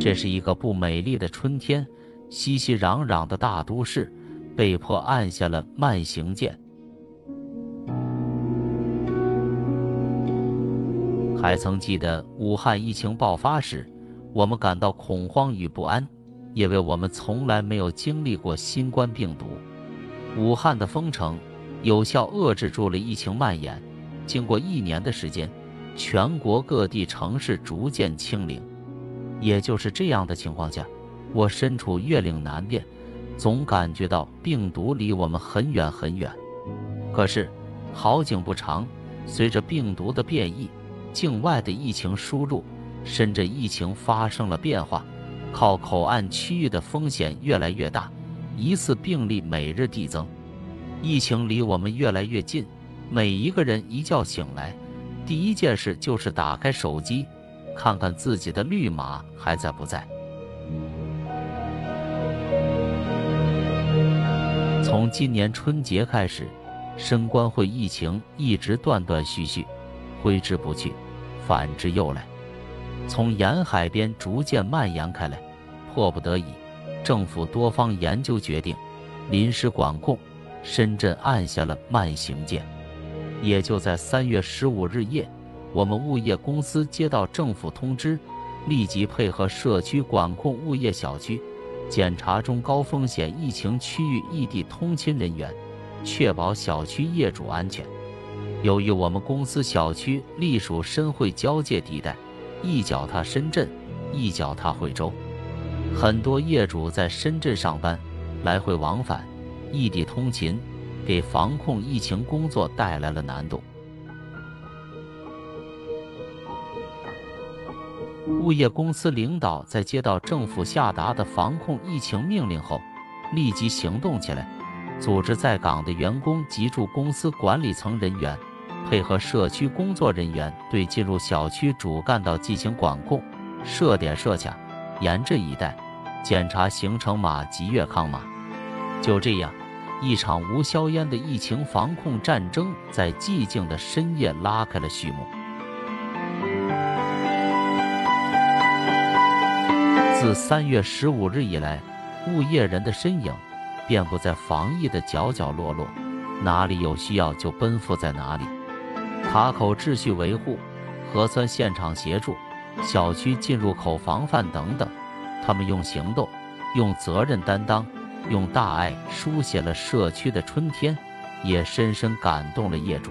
这是一个不美丽的春天，熙熙攘攘的大都市被迫按下了慢行键。还曾记得武汉疫情爆发时，我们感到恐慌与不安，因为我们从来没有经历过新冠病毒。武汉的封城有效遏制住了疫情蔓延。经过一年的时间，全国各地城市逐渐清零。也就是这样的情况下，我身处月岭南边，总感觉到病毒离我们很远很远。可是好景不长，随着病毒的变异。境外的疫情输入，深圳疫情发生了变化，靠口岸区域的风险越来越大，疑似病例每日递增，疫情离我们越来越近。每一个人一觉醒来，第一件事就是打开手机，看看自己的绿码还在不在。从今年春节开始，深关会疫情一直断断续续。挥之不去，反之又来，从沿海边逐渐蔓延开来。迫不得已，政府多方研究决定，临时管控，深圳按下了慢行键。也就在三月十五日夜，我们物业公司接到政府通知，立即配合社区管控物业小区，检查中高风险疫情区域异地通勤人员，确保小区业主安全。由于我们公司小区隶属深惠交界地带，一脚踏深圳，一脚踏惠州，很多业主在深圳上班，来回往返，异地通勤，给防控疫情工作带来了难度。物业公司领导在接到政府下达的防控疫情命令后，立即行动起来，组织在岗的员工及驻公司管理层人员。配合社区工作人员对进入小区主干道进行管控，设点设卡，严阵以待，检查行程码及粤康码。就这样，一场无硝烟的疫情防控战争在寂静的深夜拉开了序幕。自三月十五日以来，物业人的身影遍布在防疫的角角落落，哪里有需要就奔赴在哪里。卡口秩序维护、核酸现场协助、小区进入口防范等等，他们用行动、用责任担当、用大爱书写了社区的春天，也深深感动了业主。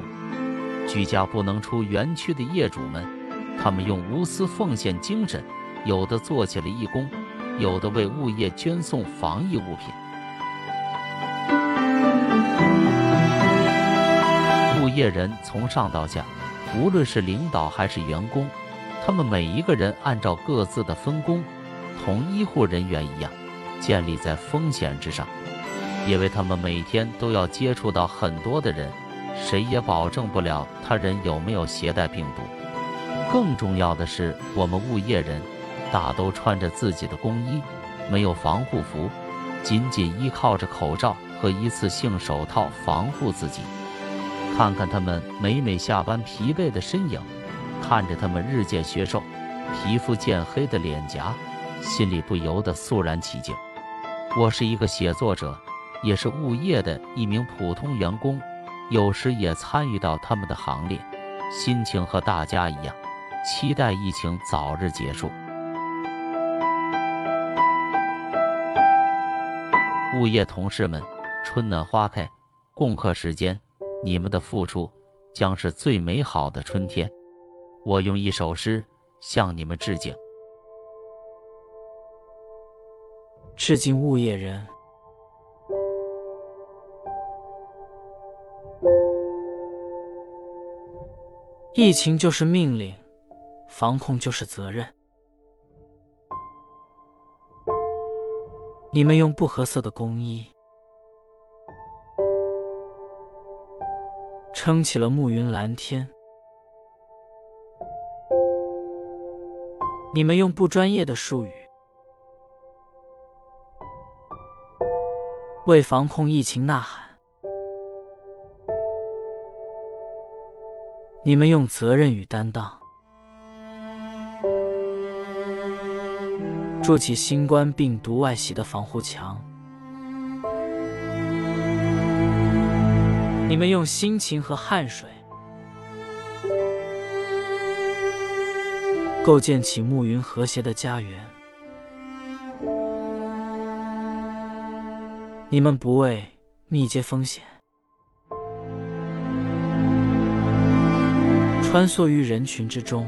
居家不能出园区的业主们，他们用无私奉献精神，有的做起了义工，有的为物业捐送防疫物品。物业人从上到下，无论是领导还是员工，他们每一个人按照各自的分工，同医护人员一样，建立在风险之上，因为他们每天都要接触到很多的人，谁也保证不了他人有没有携带病毒。更重要的是，我们物业人大都穿着自己的工衣，没有防护服，仅仅依靠着口罩和一次性手套防护自己。看看他们每每下班疲惫的身影，看着他们日渐消瘦、皮肤渐黑的脸颊，心里不由得肃然起敬。我是一个写作者，也是物业的一名普通员工，有时也参与到他们的行列，心情和大家一样，期待疫情早日结束。物业同事们，春暖花开，共克时间。你们的付出将是最美好的春天。我用一首诗向你们致敬。致敬物业人。疫情就是命令，防控就是责任。你们用不合色的工衣。撑起了暮云蓝天，你们用不专业的术语为防控疫情呐喊，你们用责任与担当筑起新冠病毒外袭的防护墙。你们用辛勤和汗水构建起暮云和谐的家园。你们不畏密接风险，穿梭于人群之中。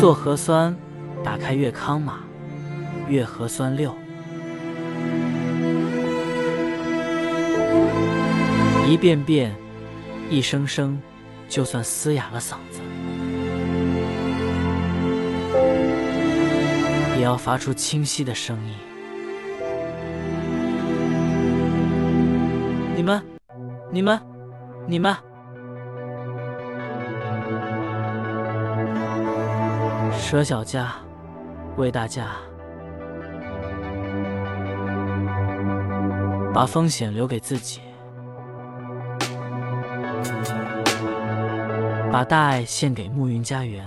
做核酸，打开粤康码，粤核酸六，一遍遍，一声声，就算嘶哑了嗓子，要发出清晰的声音。你们，你们，你们。舍小家，为大家，把风险留给自己，把大爱献给暮云家园。